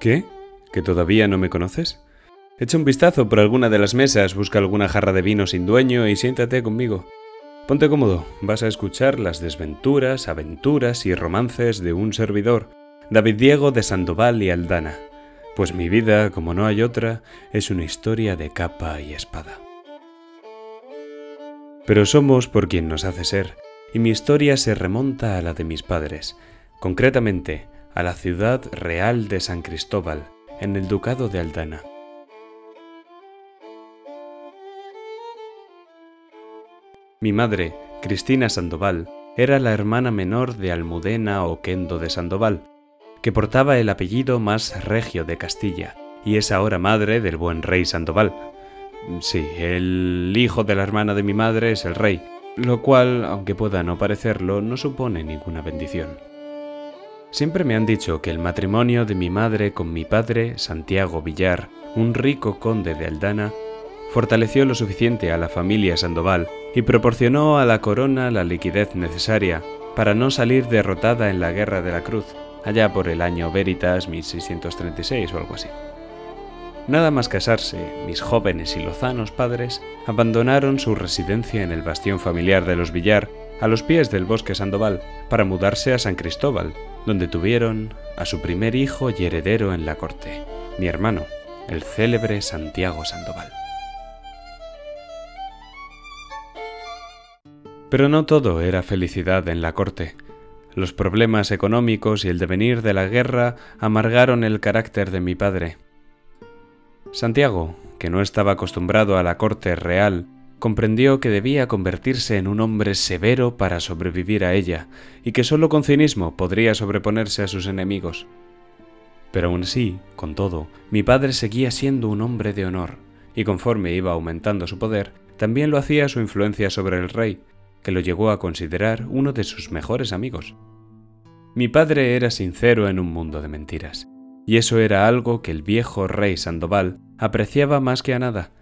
¿Qué? ¿Que todavía no me conoces? Echa un vistazo por alguna de las mesas, busca alguna jarra de vino sin dueño y siéntate conmigo. Ponte cómodo, vas a escuchar las desventuras, aventuras y romances de un servidor, David Diego de Sandoval y Aldana. Pues mi vida, como no hay otra, es una historia de capa y espada. Pero somos por quien nos hace ser, y mi historia se remonta a la de mis padres, concretamente a la ciudad real de San Cristóbal, en el Ducado de Aldana. Mi madre, Cristina Sandoval, era la hermana menor de Almudena Oquendo de Sandoval, que portaba el apellido más regio de Castilla, y es ahora madre del buen rey Sandoval. Sí, el hijo de la hermana de mi madre es el rey, lo cual, aunque pueda no parecerlo, no supone ninguna bendición. Siempre me han dicho que el matrimonio de mi madre con mi padre, Santiago Villar, un rico conde de Aldana, fortaleció lo suficiente a la familia Sandoval y proporcionó a la corona la liquidez necesaria para no salir derrotada en la Guerra de la Cruz, allá por el año Veritas 1636 o algo así. Nada más casarse, mis jóvenes y lozanos padres abandonaron su residencia en el bastión familiar de los Villar, a los pies del bosque Sandoval, para mudarse a San Cristóbal, donde tuvieron a su primer hijo y heredero en la corte, mi hermano, el célebre Santiago Sandoval. Pero no todo era felicidad en la corte. Los problemas económicos y el devenir de la guerra amargaron el carácter de mi padre. Santiago, que no estaba acostumbrado a la corte real, comprendió que debía convertirse en un hombre severo para sobrevivir a ella, y que sólo con cinismo podría sobreponerse a sus enemigos. Pero aún así, con todo, mi padre seguía siendo un hombre de honor, y conforme iba aumentando su poder, también lo hacía su influencia sobre el rey, que lo llegó a considerar uno de sus mejores amigos. Mi padre era sincero en un mundo de mentiras, y eso era algo que el viejo rey Sandoval apreciaba más que a nada.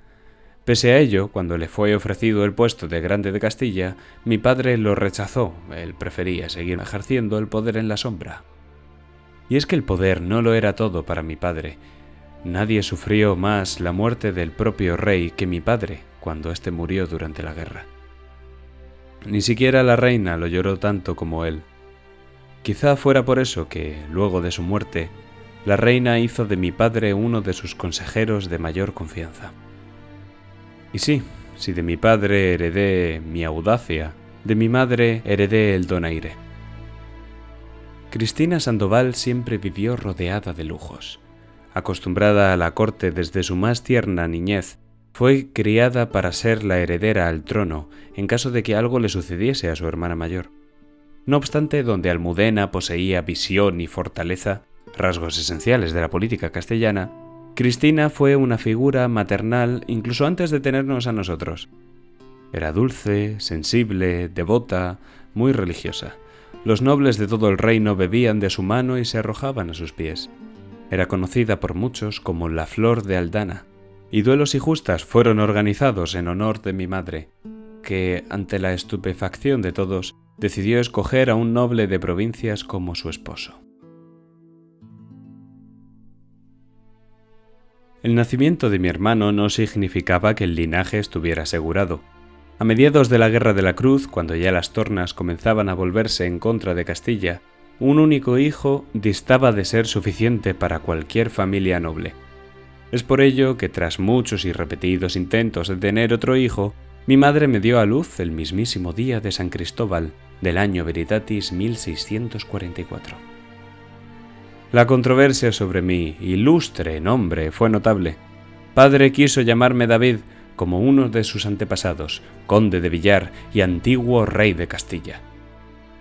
Pese a ello, cuando le fue ofrecido el puesto de grande de Castilla, mi padre lo rechazó, él prefería seguir ejerciendo el poder en la sombra. Y es que el poder no lo era todo para mi padre. Nadie sufrió más la muerte del propio rey que mi padre cuando éste murió durante la guerra. Ni siquiera la reina lo lloró tanto como él. Quizá fuera por eso que, luego de su muerte, la reina hizo de mi padre uno de sus consejeros de mayor confianza. Y sí, si de mi padre heredé mi audacia, de mi madre heredé el donaire. Cristina Sandoval siempre vivió rodeada de lujos. Acostumbrada a la corte desde su más tierna niñez, fue criada para ser la heredera al trono en caso de que algo le sucediese a su hermana mayor. No obstante, donde Almudena poseía visión y fortaleza, rasgos esenciales de la política castellana, Cristina fue una figura maternal incluso antes de tenernos a nosotros. Era dulce, sensible, devota, muy religiosa. Los nobles de todo el reino bebían de su mano y se arrojaban a sus pies. Era conocida por muchos como la Flor de Aldana, y duelos y justas fueron organizados en honor de mi madre, que, ante la estupefacción de todos, decidió escoger a un noble de provincias como su esposo. El nacimiento de mi hermano no significaba que el linaje estuviera asegurado. A mediados de la Guerra de la Cruz, cuando ya las tornas comenzaban a volverse en contra de Castilla, un único hijo distaba de ser suficiente para cualquier familia noble. Es por ello que tras muchos y repetidos intentos de tener otro hijo, mi madre me dio a luz el mismísimo día de San Cristóbal del año Veritatis 1644. La controversia sobre mi ilustre nombre fue notable. Padre quiso llamarme David como uno de sus antepasados, conde de Villar y antiguo rey de Castilla.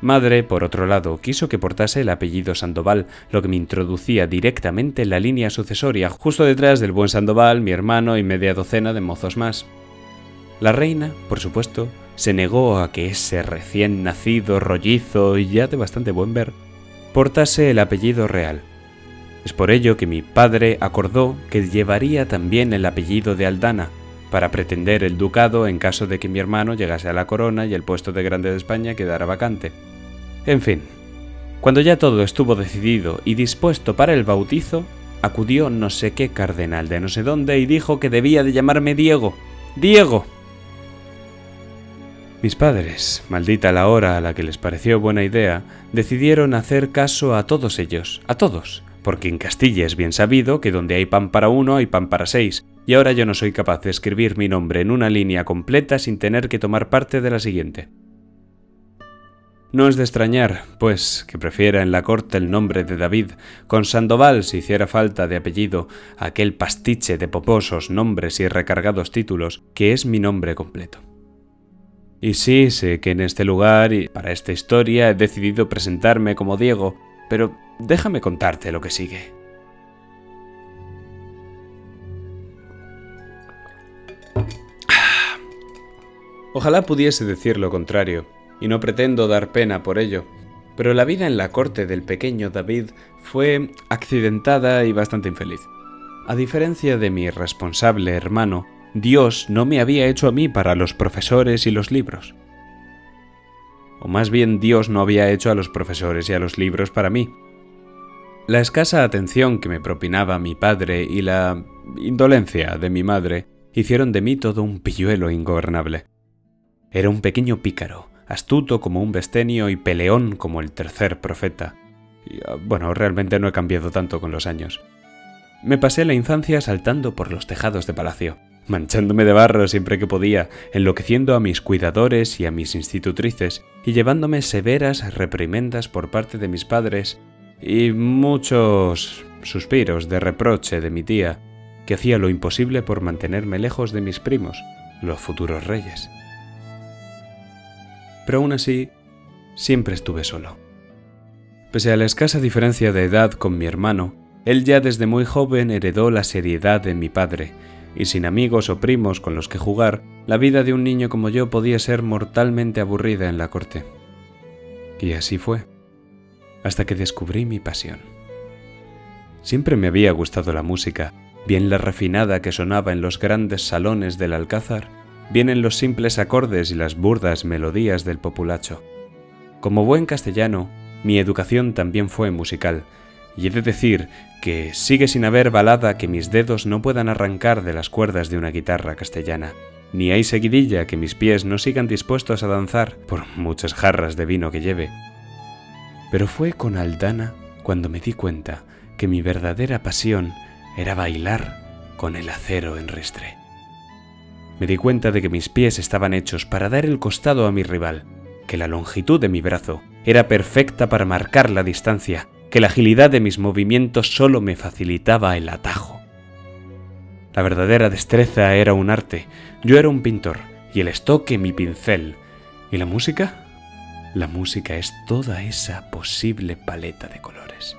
Madre, por otro lado, quiso que portase el apellido Sandoval, lo que me introducía directamente en la línea sucesoria, justo detrás del buen Sandoval, mi hermano y media docena de mozos más. La reina, por supuesto, se negó a que ese recién nacido rollizo y ya de bastante buen ver portase el apellido real. Es por ello que mi padre acordó que llevaría también el apellido de Aldana, para pretender el ducado en caso de que mi hermano llegase a la corona y el puesto de grande de España quedara vacante. En fin, cuando ya todo estuvo decidido y dispuesto para el bautizo, acudió no sé qué cardenal de no sé dónde y dijo que debía de llamarme Diego. Diego. Mis padres, maldita la hora a la que les pareció buena idea, decidieron hacer caso a todos ellos, a todos, porque en Castilla es bien sabido que donde hay pan para uno hay pan para seis, y ahora yo no soy capaz de escribir mi nombre en una línea completa sin tener que tomar parte de la siguiente. No es de extrañar, pues, que prefiera en la corte el nombre de David, con Sandoval si hiciera falta de apellido, aquel pastiche de poposos nombres y recargados títulos, que es mi nombre completo. Y sí, sé que en este lugar y para esta historia he decidido presentarme como Diego, pero déjame contarte lo que sigue. Ojalá pudiese decir lo contrario, y no pretendo dar pena por ello, pero la vida en la corte del pequeño David fue accidentada y bastante infeliz. A diferencia de mi responsable hermano, Dios no me había hecho a mí para los profesores y los libros. O más bien Dios no había hecho a los profesores y a los libros para mí. La escasa atención que me propinaba mi padre y la indolencia de mi madre hicieron de mí todo un pilluelo ingobernable. Era un pequeño pícaro, astuto como un bestenio y peleón como el tercer profeta. Y, ah, bueno, realmente no he cambiado tanto con los años. Me pasé la infancia saltando por los tejados de palacio manchándome de barro siempre que podía, enloqueciendo a mis cuidadores y a mis institutrices, y llevándome severas reprimendas por parte de mis padres, y muchos suspiros de reproche de mi tía, que hacía lo imposible por mantenerme lejos de mis primos, los futuros reyes. Pero aún así, siempre estuve solo. Pese a la escasa diferencia de edad con mi hermano, él ya desde muy joven heredó la seriedad de mi padre, y sin amigos o primos con los que jugar, la vida de un niño como yo podía ser mortalmente aburrida en la corte. Y así fue, hasta que descubrí mi pasión. Siempre me había gustado la música, bien la refinada que sonaba en los grandes salones del Alcázar, bien en los simples acordes y las burdas melodías del populacho. Como buen castellano, mi educación también fue musical, y he de decir que sigue sin haber balada que mis dedos no puedan arrancar de las cuerdas de una guitarra castellana, ni hay seguidilla que mis pies no sigan dispuestos a danzar por muchas jarras de vino que lleve. Pero fue con Aldana cuando me di cuenta que mi verdadera pasión era bailar con el acero en ristre. Me di cuenta de que mis pies estaban hechos para dar el costado a mi rival, que la longitud de mi brazo era perfecta para marcar la distancia que la agilidad de mis movimientos solo me facilitaba el atajo. La verdadera destreza era un arte, yo era un pintor, y el estoque mi pincel. ¿Y la música? La música es toda esa posible paleta de colores.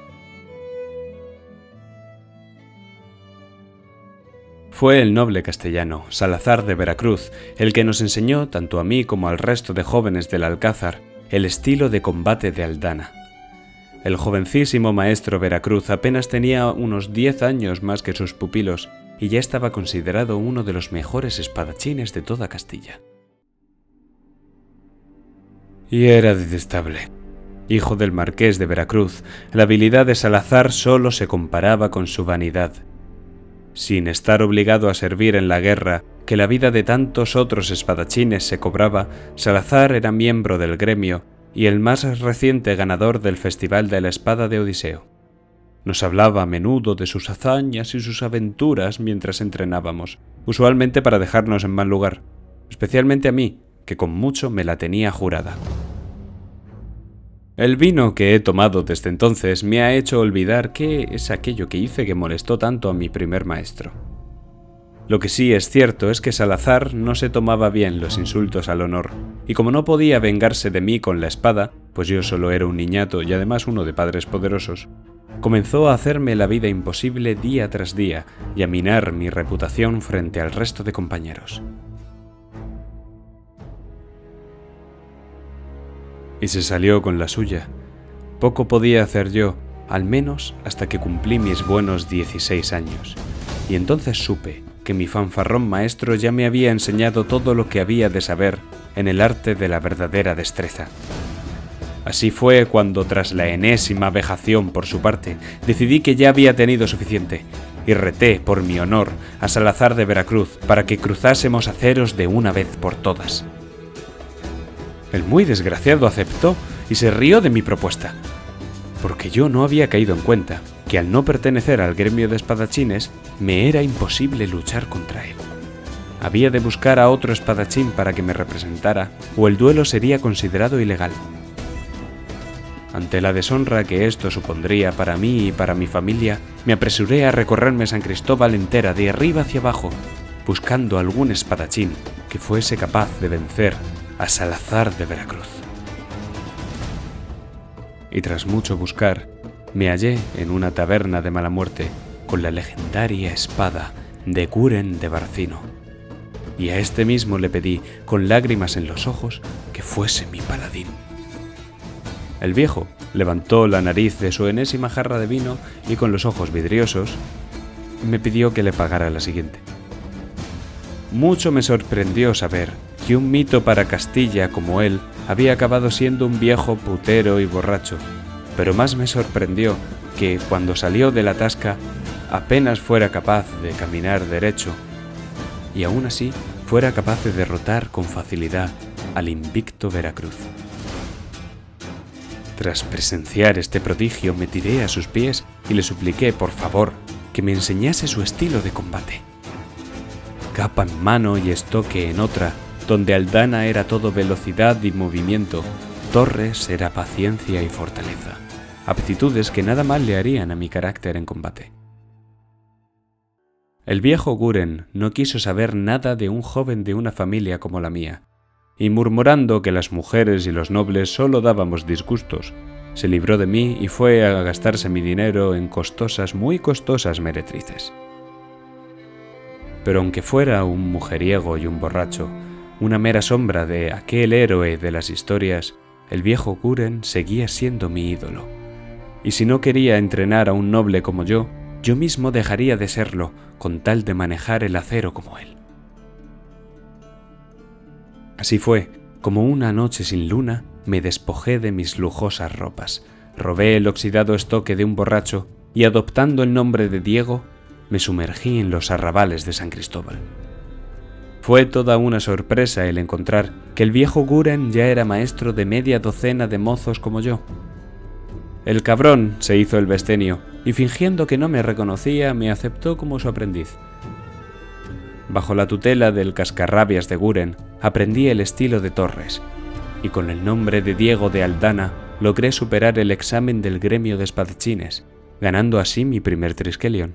Fue el noble castellano, Salazar de Veracruz, el que nos enseñó, tanto a mí como al resto de jóvenes del Alcázar, el estilo de combate de Aldana. El jovencísimo maestro Veracruz apenas tenía unos diez años más que sus pupilos y ya estaba considerado uno de los mejores espadachines de toda Castilla. Y era detestable. Hijo del marqués de Veracruz, la habilidad de Salazar solo se comparaba con su vanidad. Sin estar obligado a servir en la guerra, que la vida de tantos otros espadachines se cobraba, Salazar era miembro del gremio y el más reciente ganador del Festival de la Espada de Odiseo. Nos hablaba a menudo de sus hazañas y sus aventuras mientras entrenábamos, usualmente para dejarnos en mal lugar, especialmente a mí, que con mucho me la tenía jurada. El vino que he tomado desde entonces me ha hecho olvidar qué es aquello que hice que molestó tanto a mi primer maestro. Lo que sí es cierto es que Salazar no se tomaba bien los insultos al honor, y como no podía vengarse de mí con la espada, pues yo solo era un niñato y además uno de padres poderosos, comenzó a hacerme la vida imposible día tras día y a minar mi reputación frente al resto de compañeros. Y se salió con la suya. Poco podía hacer yo, al menos hasta que cumplí mis buenos 16 años, y entonces supe que mi fanfarrón maestro ya me había enseñado todo lo que había de saber en el arte de la verdadera destreza. Así fue cuando, tras la enésima vejación por su parte, decidí que ya había tenido suficiente y reté, por mi honor, a Salazar de Veracruz para que cruzásemos aceros de una vez por todas. El muy desgraciado aceptó y se rió de mi propuesta, porque yo no había caído en cuenta que al no pertenecer al gremio de espadachines me era imposible luchar contra él. Había de buscar a otro espadachín para que me representara o el duelo sería considerado ilegal. Ante la deshonra que esto supondría para mí y para mi familia, me apresuré a recorrerme San Cristóbal entera de arriba hacia abajo, buscando algún espadachín que fuese capaz de vencer a Salazar de Veracruz. Y tras mucho buscar, me hallé en una taberna de mala muerte con la legendaria espada de Guren de Barcino. Y a este mismo le pedí, con lágrimas en los ojos, que fuese mi paladín. El viejo levantó la nariz de su enésima jarra de vino y con los ojos vidriosos me pidió que le pagara la siguiente. Mucho me sorprendió saber que un mito para Castilla como él había acabado siendo un viejo putero y borracho, pero más me sorprendió que cuando salió de la tasca apenas fuera capaz de caminar derecho y aún así fuera capaz de derrotar con facilidad al invicto Veracruz. Tras presenciar este prodigio me tiré a sus pies y le supliqué, por favor, que me enseñase su estilo de combate. Capa en mano y estoque en otra, donde Aldana era todo velocidad y movimiento, Torres era paciencia y fortaleza aptitudes que nada mal le harían a mi carácter en combate. El viejo Guren no quiso saber nada de un joven de una familia como la mía, y murmurando que las mujeres y los nobles solo dábamos disgustos, se libró de mí y fue a gastarse mi dinero en costosas, muy costosas meretrices. Pero aunque fuera un mujeriego y un borracho, una mera sombra de aquel héroe de las historias, el viejo Guren seguía siendo mi ídolo y si no quería entrenar a un noble como yo, yo mismo dejaría de serlo con tal de manejar el acero como él. Así fue, como una noche sin luna, me despojé de mis lujosas ropas, robé el oxidado estoque de un borracho y adoptando el nombre de Diego, me sumergí en los arrabales de San Cristóbal. Fue toda una sorpresa el encontrar que el viejo Guren ya era maestro de media docena de mozos como yo, el cabrón se hizo el bestenio y fingiendo que no me reconocía me aceptó como su aprendiz. Bajo la tutela del cascarrabias de Guren aprendí el estilo de Torres y con el nombre de Diego de Aldana logré superar el examen del gremio de espadachines, ganando así mi primer Triskelion.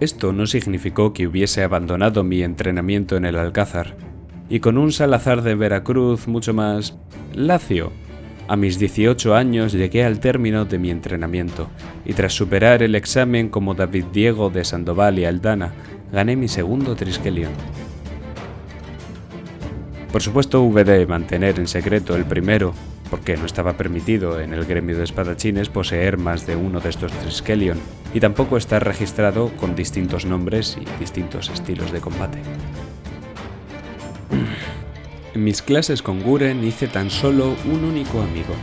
Esto no significó que hubiese abandonado mi entrenamiento en el Alcázar, y con un Salazar de Veracruz mucho más lacio. A mis 18 años llegué al término de mi entrenamiento y tras superar el examen como David Diego de Sandoval y Aldana, gané mi segundo Triskelion. Por supuesto hube de mantener en secreto el primero, porque no estaba permitido en el gremio de espadachines poseer más de uno de estos Triskelion, y tampoco estar registrado con distintos nombres y distintos estilos de combate. En mis clases con Guren hice tan solo un único amigo,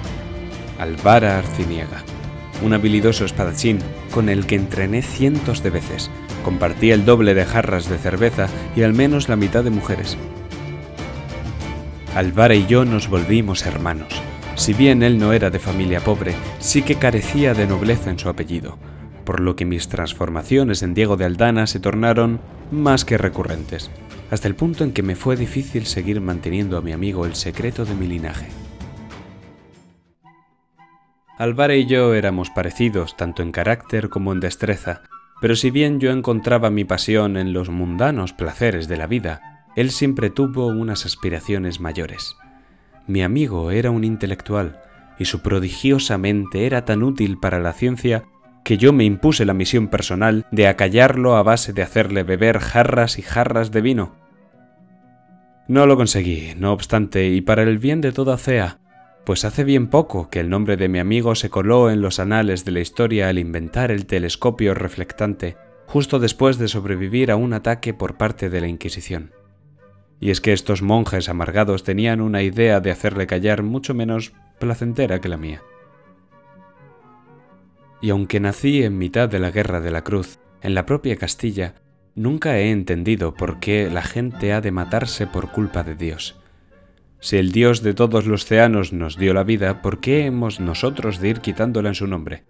Alvara Arciniega, un habilidoso espadachín con el que entrené cientos de veces. Compartía el doble de jarras de cerveza y al menos la mitad de mujeres. Alvara y yo nos volvimos hermanos. Si bien él no era de familia pobre, sí que carecía de nobleza en su apellido, por lo que mis transformaciones en Diego de Aldana se tornaron más que recurrentes hasta el punto en que me fue difícil seguir manteniendo a mi amigo el secreto de mi linaje. Alvara y yo éramos parecidos tanto en carácter como en destreza, pero si bien yo encontraba mi pasión en los mundanos placeres de la vida, él siempre tuvo unas aspiraciones mayores. Mi amigo era un intelectual, y su prodigiosa mente era tan útil para la ciencia que yo me impuse la misión personal de acallarlo a base de hacerle beber jarras y jarras de vino, no lo conseguí, no obstante, y para el bien de toda CEA, pues hace bien poco que el nombre de mi amigo se coló en los anales de la historia al inventar el telescopio reflectante, justo después de sobrevivir a un ataque por parte de la Inquisición. Y es que estos monjes amargados tenían una idea de hacerle callar mucho menos placentera que la mía. Y aunque nací en mitad de la Guerra de la Cruz, en la propia Castilla, nunca he entendido por qué la gente ha de matarse por culpa de Dios. Si el Dios de todos los ceanos nos dio la vida, ¿por qué hemos nosotros de ir quitándola en su nombre?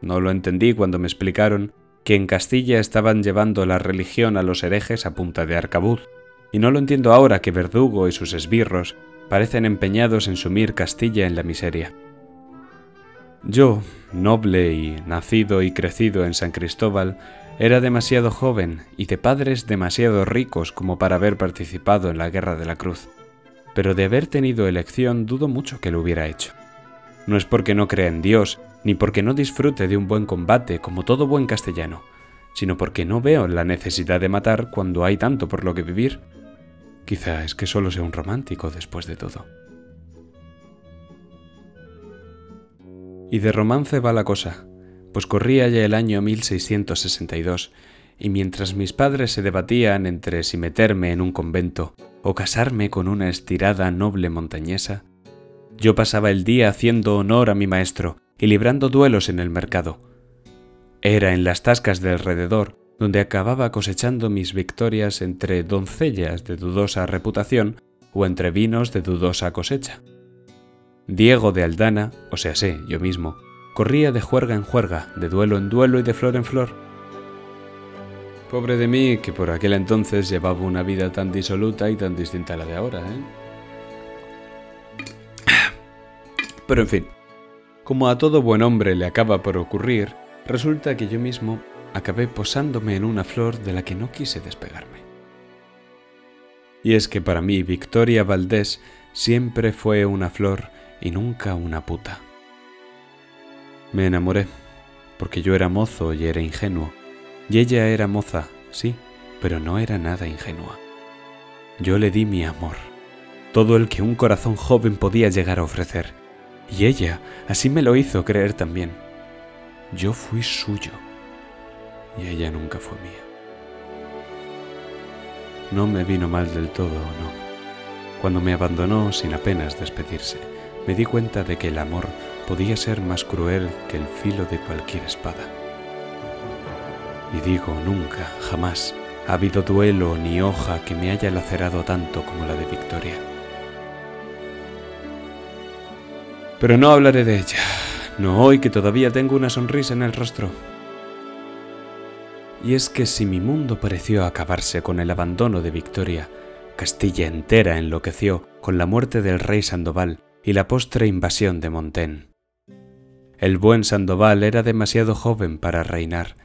No lo entendí cuando me explicaron que en Castilla estaban llevando la religión a los herejes a punta de arcabuz, y no lo entiendo ahora que Verdugo y sus esbirros parecen empeñados en sumir Castilla en la miseria. Yo, noble y nacido y crecido en San Cristóbal, era demasiado joven y de padres demasiado ricos como para haber participado en la Guerra de la Cruz, pero de haber tenido elección dudo mucho que lo hubiera hecho. No es porque no crea en Dios, ni porque no disfrute de un buen combate como todo buen castellano, sino porque no veo la necesidad de matar cuando hay tanto por lo que vivir Quizá es que solo sea un romántico después de todo. Y de romance va la cosa, pues corría ya el año 1662, y mientras mis padres se debatían entre si meterme en un convento o casarme con una estirada noble montañesa, yo pasaba el día haciendo honor a mi maestro y librando duelos en el mercado. Era en las tascas de alrededor donde acababa cosechando mis victorias entre doncellas de dudosa reputación o entre vinos de dudosa cosecha. Diego de Aldana, o sea sé, yo mismo, corría de juerga en juerga, de duelo en duelo y de flor en flor. Pobre de mí, que por aquel entonces llevaba una vida tan disoluta y tan distinta a la de ahora, ¿eh? Pero en fin, como a todo buen hombre le acaba por ocurrir, resulta que yo mismo acabé posándome en una flor de la que no quise despegarme. Y es que para mí Victoria Valdés siempre fue una flor y nunca una puta. Me enamoré, porque yo era mozo y era ingenuo, y ella era moza, sí, pero no era nada ingenua. Yo le di mi amor, todo el que un corazón joven podía llegar a ofrecer, y ella así me lo hizo creer también. Yo fui suyo y ella nunca fue mía. No me vino mal del todo, no. Cuando me abandonó sin apenas despedirse, me di cuenta de que el amor podía ser más cruel que el filo de cualquier espada. Y digo, nunca, jamás, ha habido duelo ni hoja que me haya lacerado tanto como la de Victoria. Pero no hablaré de ella, no hoy que todavía tengo una sonrisa en el rostro. Y es que si mi mundo pareció acabarse con el abandono de Victoria, Castilla entera enloqueció con la muerte del rey Sandoval y la postre invasión de Montén. El buen Sandoval era demasiado joven para reinar,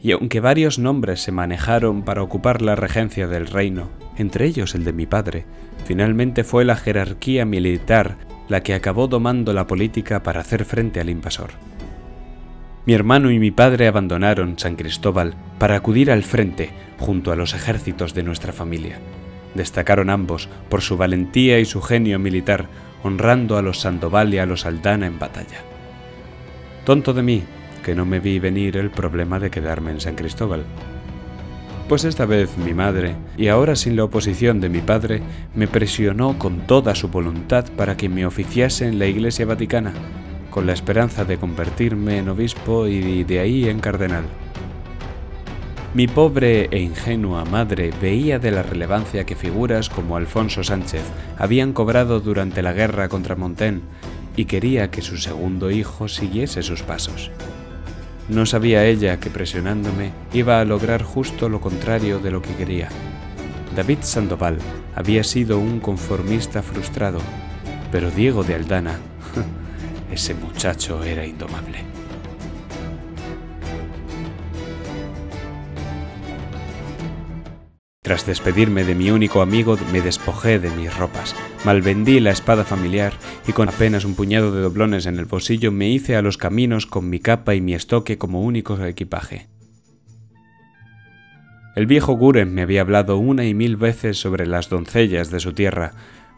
y aunque varios nombres se manejaron para ocupar la regencia del reino, entre ellos el de mi padre, finalmente fue la jerarquía militar la que acabó domando la política para hacer frente al invasor. Mi hermano y mi padre abandonaron San Cristóbal para acudir al frente junto a los ejércitos de nuestra familia. Destacaron ambos por su valentía y su genio militar, honrando a los Sandoval y a los Aldana en batalla. Tonto de mí, que no me vi venir el problema de quedarme en San Cristóbal. Pues esta vez mi madre, y ahora sin la oposición de mi padre, me presionó con toda su voluntad para que me oficiase en la Iglesia Vaticana, con la esperanza de convertirme en obispo y de ahí en cardenal. Mi pobre e ingenua madre veía de la relevancia que figuras como Alfonso Sánchez habían cobrado durante la guerra contra Montén y quería que su segundo hijo siguiese sus pasos. No sabía ella que presionándome iba a lograr justo lo contrario de lo que quería. David Sandoval había sido un conformista frustrado, pero Diego de Aldana ese muchacho era indomable. Tras despedirme de mi único amigo, me despojé de mis ropas, malvendí la espada familiar y con apenas un puñado de doblones en el bolsillo me hice a los caminos con mi capa y mi estoque como único equipaje. El viejo Guren me había hablado una y mil veces sobre las doncellas de su tierra,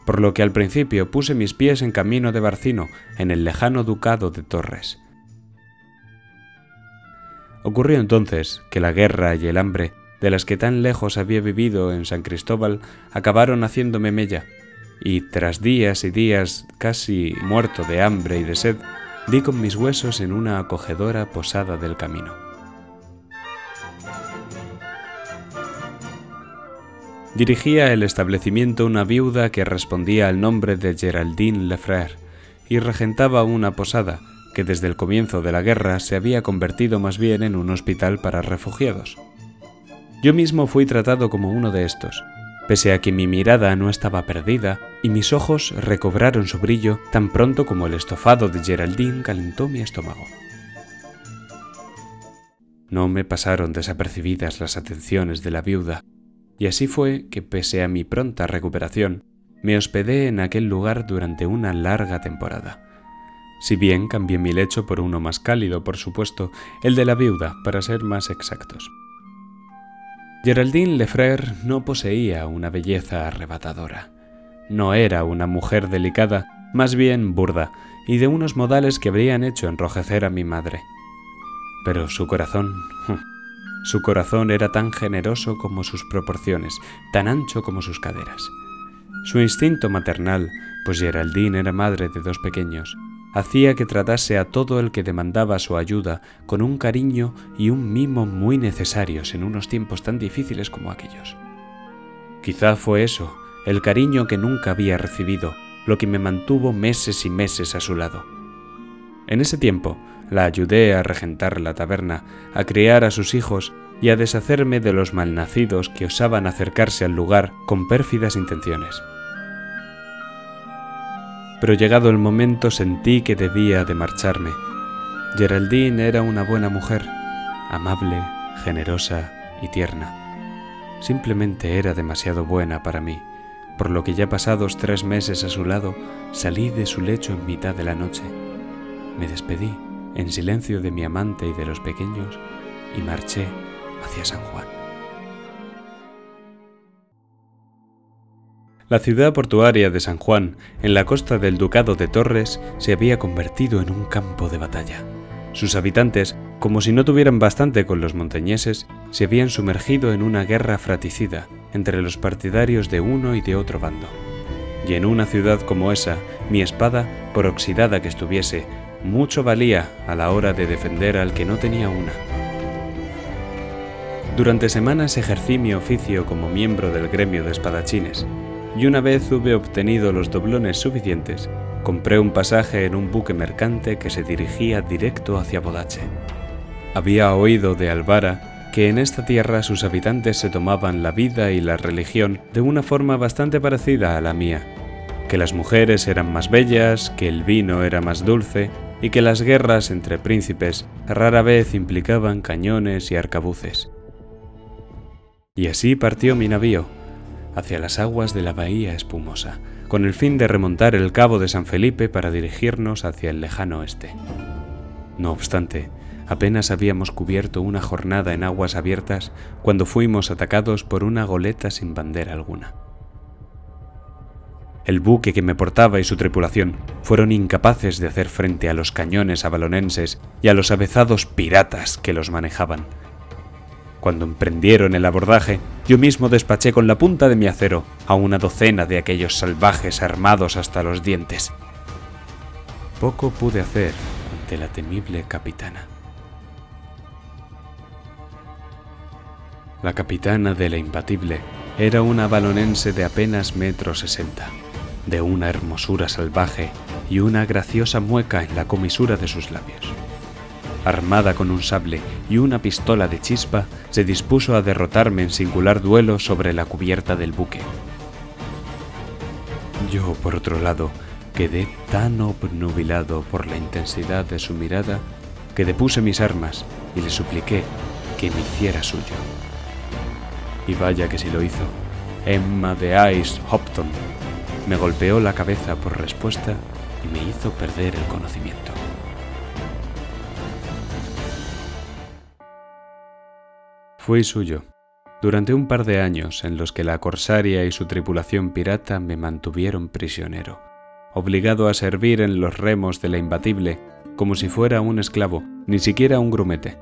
por lo que al principio puse mis pies en camino de Barcino, en el lejano ducado de Torres. Ocurrió entonces que la guerra y el hambre de las que tan lejos había vivido en San Cristóbal, acabaron haciéndome mella, y tras días y días casi muerto de hambre y de sed, di con mis huesos en una acogedora posada del camino. Dirigía el establecimiento una viuda que respondía al nombre de Geraldine Lefrère y regentaba una posada que desde el comienzo de la guerra se había convertido más bien en un hospital para refugiados. Yo mismo fui tratado como uno de estos, pese a que mi mirada no estaba perdida y mis ojos recobraron su brillo tan pronto como el estofado de Geraldine calentó mi estómago. No me pasaron desapercibidas las atenciones de la viuda, y así fue que pese a mi pronta recuperación, me hospedé en aquel lugar durante una larga temporada. Si bien cambié mi lecho por uno más cálido, por supuesto, el de la viuda, para ser más exactos. Geraldine Lefrère no poseía una belleza arrebatadora. No era una mujer delicada, más bien burda, y de unos modales que habrían hecho enrojecer a mi madre. Pero su corazón... Su corazón era tan generoso como sus proporciones, tan ancho como sus caderas. Su instinto maternal, pues Geraldine era madre de dos pequeños, hacía que tratase a todo el que demandaba su ayuda con un cariño y un mimo muy necesarios en unos tiempos tan difíciles como aquellos. Quizá fue eso, el cariño que nunca había recibido, lo que me mantuvo meses y meses a su lado. En ese tiempo la ayudé a regentar la taberna, a criar a sus hijos y a deshacerme de los malnacidos que osaban acercarse al lugar con pérfidas intenciones pero llegado el momento sentí que debía de marcharme. Geraldine era una buena mujer, amable, generosa y tierna. Simplemente era demasiado buena para mí, por lo que ya pasados tres meses a su lado, salí de su lecho en mitad de la noche. Me despedí en silencio de mi amante y de los pequeños y marché hacia San Juan. La ciudad portuaria de San Juan, en la costa del Ducado de Torres, se había convertido en un campo de batalla. Sus habitantes, como si no tuvieran bastante con los montañeses, se habían sumergido en una guerra fratricida entre los partidarios de uno y de otro bando. Y en una ciudad como esa, mi espada, por oxidada que estuviese, mucho valía a la hora de defender al que no tenía una. Durante semanas ejercí mi oficio como miembro del gremio de espadachines, y una vez hube obtenido los doblones suficientes, compré un pasaje en un buque mercante que se dirigía directo hacia Bodache. Había oído de Alvara que en esta tierra sus habitantes se tomaban la vida y la religión de una forma bastante parecida a la mía, que las mujeres eran más bellas, que el vino era más dulce y que las guerras entre príncipes rara vez implicaban cañones y arcabuces. Y así partió mi navío, hacia las aguas de la bahía espumosa, con el fin de remontar el cabo de San Felipe para dirigirnos hacia el lejano oeste. No obstante, apenas habíamos cubierto una jornada en aguas abiertas cuando fuimos atacados por una goleta sin bandera alguna. El buque que me portaba y su tripulación fueron incapaces de hacer frente a los cañones abalonenses y a los avezados piratas que los manejaban, cuando emprendieron el abordaje, yo mismo despaché con la punta de mi acero a una docena de aquellos salvajes armados hasta los dientes. Poco pude hacer ante la temible capitana. La capitana de la imbatible era una balonense de apenas metro sesenta, de una hermosura salvaje y una graciosa mueca en la comisura de sus labios armada con un sable y una pistola de chispa, se dispuso a derrotarme en singular duelo sobre la cubierta del buque. Yo, por otro lado, quedé tan obnubilado por la intensidad de su mirada que depuse mis armas y le supliqué que me hiciera suyo. Y vaya que si lo hizo. Emma de Ice Hopton me golpeó la cabeza por respuesta y me hizo perder el conocimiento. Fui suyo, durante un par de años en los que la corsaria y su tripulación pirata me mantuvieron prisionero, obligado a servir en los remos de la imbatible como si fuera un esclavo, ni siquiera un grumete.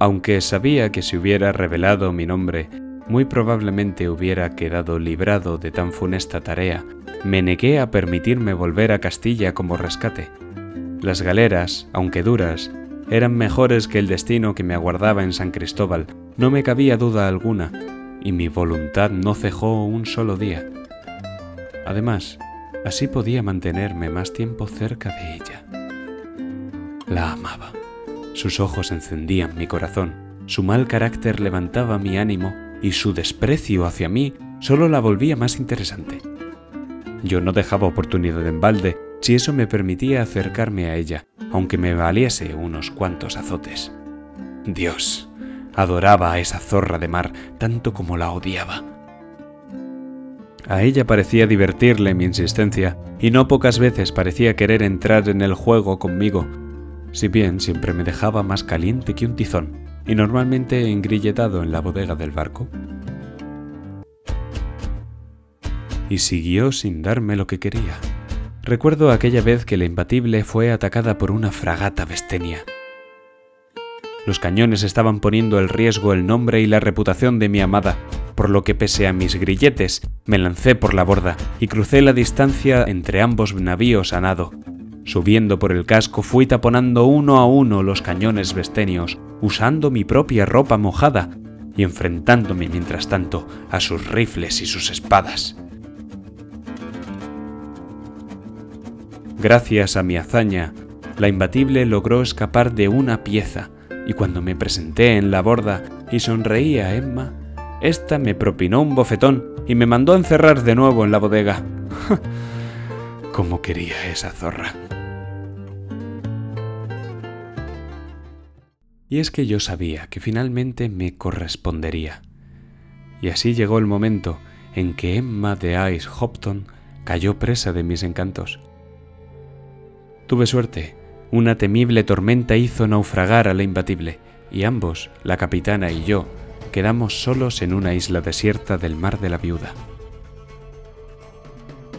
aunque sabía que si hubiera revelado mi nombre, muy probablemente hubiera quedado librado de tan funesta tarea, me negué a permitirme volver a Castilla como rescate. Las galeras, aunque duras, eran mejores que el destino que me aguardaba en San Cristóbal, no me cabía duda alguna, y mi voluntad no cejó un solo día. Además, así podía mantenerme más tiempo cerca de ella. La amaba. Sus ojos encendían mi corazón, su mal carácter levantaba mi ánimo y su desprecio hacia mí solo la volvía más interesante. Yo no dejaba oportunidad en balde si eso me permitía acercarme a ella, aunque me valiese unos cuantos azotes. Dios, adoraba a esa zorra de mar tanto como la odiaba. A ella parecía divertirle mi insistencia, y no pocas veces parecía querer entrar en el juego conmigo, si bien siempre me dejaba más caliente que un tizón, y normalmente engrilletado en la bodega del barco. Y siguió sin darme lo que quería. Recuerdo aquella vez que la imbatible fue atacada por una fragata bestenia. Los cañones estaban poniendo en riesgo el nombre y la reputación de mi amada, por lo que pese a mis grilletes, me lancé por la borda y crucé la distancia entre ambos navíos a nado. Subiendo por el casco fui taponando uno a uno los cañones bestenios, usando mi propia ropa mojada y enfrentándome mientras tanto a sus rifles y sus espadas. Gracias a mi hazaña, la imbatible logró escapar de una pieza, y cuando me presenté en la borda y sonreí a Emma, ésta me propinó un bofetón y me mandó encerrar de nuevo en la bodega. ¿Cómo quería esa zorra? Y es que yo sabía que finalmente me correspondería. Y así llegó el momento en que Emma de Ice Hopton cayó presa de mis encantos. Tuve suerte. Una temible tormenta hizo naufragar a la imbatible, y ambos, la capitana y yo, quedamos solos en una isla desierta del mar de la viuda.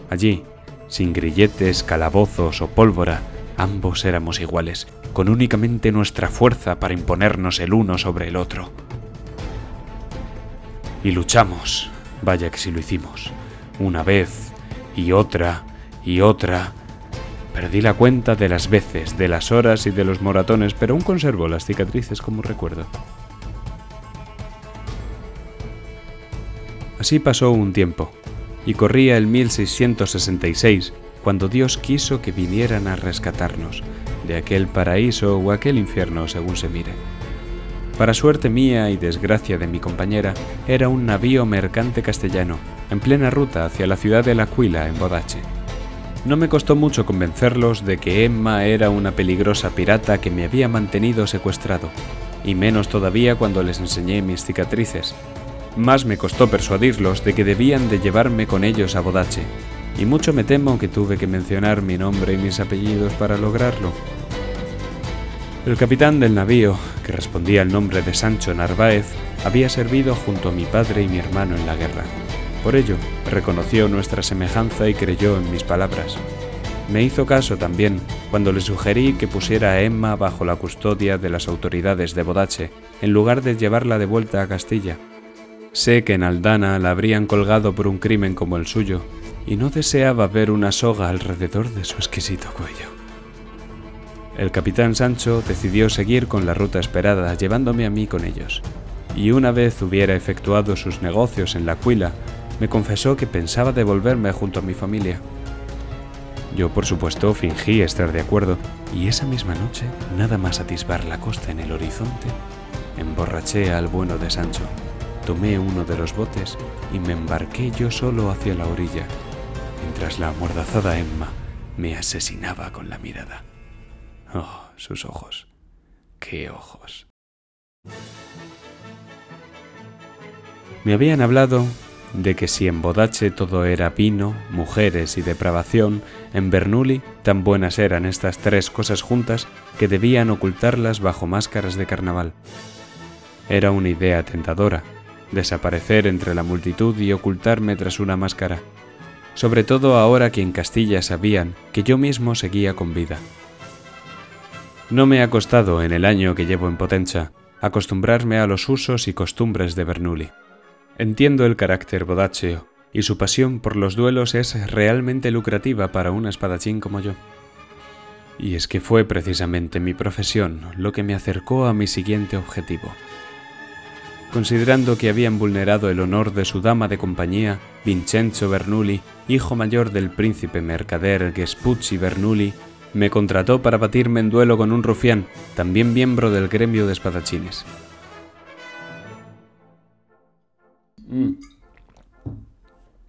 Allí, sin grilletes, calabozos o pólvora, ambos éramos iguales, con únicamente nuestra fuerza para imponernos el uno sobre el otro. Y luchamos, vaya que si lo hicimos, una vez y otra y otra, Perdí la cuenta de las veces, de las horas y de los moratones, pero aún conservo las cicatrices como recuerdo. Así pasó un tiempo, y corría el 1666, cuando Dios quiso que vinieran a rescatarnos, de aquel paraíso o aquel infierno según se mire. Para suerte mía y desgracia de mi compañera, era un navío mercante castellano, en plena ruta hacia la ciudad de La Aquila, en Bodache. No me costó mucho convencerlos de que Emma era una peligrosa pirata que me había mantenido secuestrado, y menos todavía cuando les enseñé mis cicatrices. Más me costó persuadirlos de que debían de llevarme con ellos a Bodache, y mucho me temo que tuve que mencionar mi nombre y mis apellidos para lograrlo. El capitán del navío, que respondía al nombre de Sancho Narváez, había servido junto a mi padre y mi hermano en la guerra. Por ello, reconoció nuestra semejanza y creyó en mis palabras. Me hizo caso también cuando le sugerí que pusiera a Emma bajo la custodia de las autoridades de Bodache, en lugar de llevarla de vuelta a Castilla. Sé que en Aldana la habrían colgado por un crimen como el suyo, y no deseaba ver una soga alrededor de su exquisito cuello. El capitán Sancho decidió seguir con la ruta esperada, llevándome a mí con ellos, y una vez hubiera efectuado sus negocios en la Cuila, me confesó que pensaba devolverme junto a mi familia. Yo, por supuesto, fingí estar de acuerdo, y esa misma noche, nada más atisbar la costa en el horizonte, emborraché al bueno de Sancho, tomé uno de los botes y me embarqué yo solo hacia la orilla, mientras la amordazada Emma me asesinaba con la mirada. Oh, sus ojos. ¡Qué ojos! Me habían hablado de que si en Bodache todo era vino, mujeres y depravación, en Bernoulli tan buenas eran estas tres cosas juntas que debían ocultarlas bajo máscaras de carnaval. Era una idea tentadora, desaparecer entre la multitud y ocultarme tras una máscara, sobre todo ahora que en Castilla sabían que yo mismo seguía con vida. No me ha costado en el año que llevo en Potenza acostumbrarme a los usos y costumbres de Bernoulli. Entiendo el carácter bodacheo, y su pasión por los duelos es realmente lucrativa para un espadachín como yo. Y es que fue precisamente mi profesión lo que me acercó a mi siguiente objetivo. Considerando que habían vulnerado el honor de su dama de compañía, Vincenzo Bernoulli, hijo mayor del príncipe mercader Gespucci Bernoulli, me contrató para batirme en duelo con un rufián, también miembro del gremio de espadachines. Mm.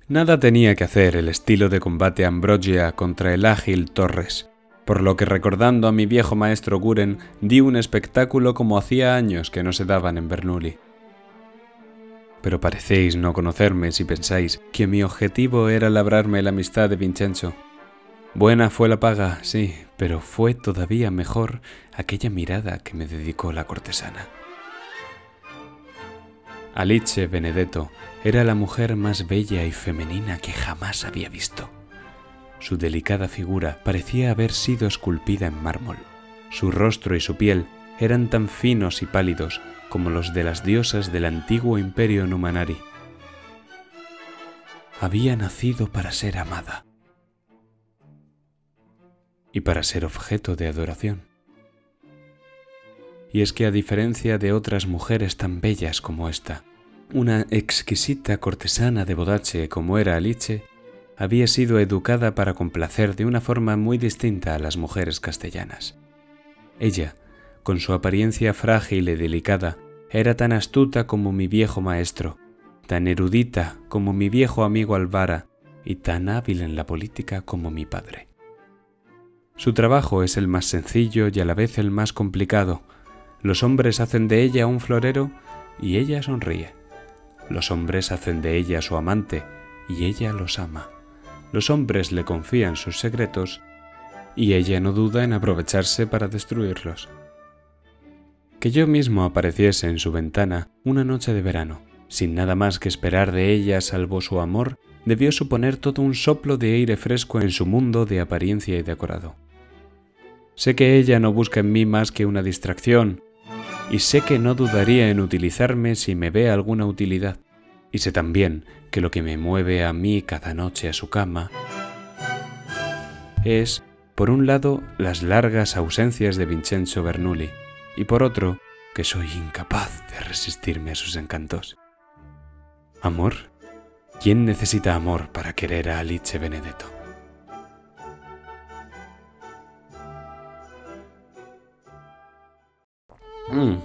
Nada tenía que hacer el estilo de combate Ambrogia contra el ágil Torres, por lo que recordando a mi viejo maestro Guren, di un espectáculo como hacía años que no se daban en Bernoulli. Pero parecéis no conocerme si pensáis que mi objetivo era labrarme la amistad de Vincenzo. Buena fue la paga, sí, pero fue todavía mejor aquella mirada que me dedicó la cortesana. Alice Benedetto era la mujer más bella y femenina que jamás había visto. Su delicada figura parecía haber sido esculpida en mármol. Su rostro y su piel eran tan finos y pálidos como los de las diosas del antiguo imperio Numanari. Había nacido para ser amada y para ser objeto de adoración. Y es que a diferencia de otras mujeres tan bellas como esta, una exquisita cortesana de Bodache como era Alice, había sido educada para complacer de una forma muy distinta a las mujeres castellanas. Ella, con su apariencia frágil y delicada, era tan astuta como mi viejo maestro, tan erudita como mi viejo amigo Alvara y tan hábil en la política como mi padre. Su trabajo es el más sencillo y a la vez el más complicado. Los hombres hacen de ella un florero y ella sonríe. Los hombres hacen de ella su amante y ella los ama. Los hombres le confían sus secretos y ella no duda en aprovecharse para destruirlos. Que yo mismo apareciese en su ventana una noche de verano, sin nada más que esperar de ella salvo su amor, debió suponer todo un soplo de aire fresco en su mundo de apariencia y decorado. Sé que ella no busca en mí más que una distracción, y sé que no dudaría en utilizarme si me ve alguna utilidad. Y sé también que lo que me mueve a mí cada noche a su cama es, por un lado, las largas ausencias de Vincenzo Bernoulli, y por otro, que soy incapaz de resistirme a sus encantos. ¿Amor? ¿Quién necesita amor para querer a Alice Benedetto? Mm.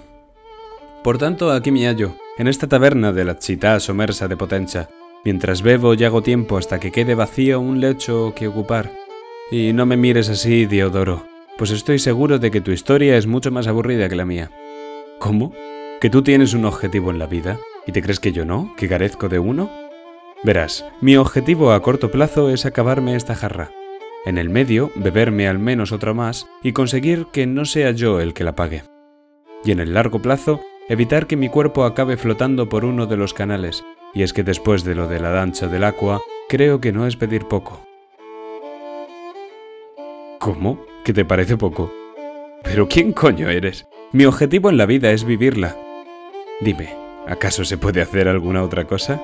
Por tanto, aquí me hallo, en esta taberna de la città somersa de Potenza, mientras bebo y hago tiempo hasta que quede vacío un lecho que ocupar. Y no me mires así, Diodoro, pues estoy seguro de que tu historia es mucho más aburrida que la mía. ¿Cómo? ¿Que tú tienes un objetivo en la vida? ¿Y te crees que yo no? ¿Que carezco de uno? Verás, mi objetivo a corto plazo es acabarme esta jarra. En el medio, beberme al menos otra más y conseguir que no sea yo el que la pague y en el largo plazo evitar que mi cuerpo acabe flotando por uno de los canales, y es que después de lo de la danza del agua, creo que no es pedir poco. ¿Cómo? ¿Que te parece poco? Pero ¿quién coño eres? Mi objetivo en la vida es vivirla. Dime, ¿acaso se puede hacer alguna otra cosa?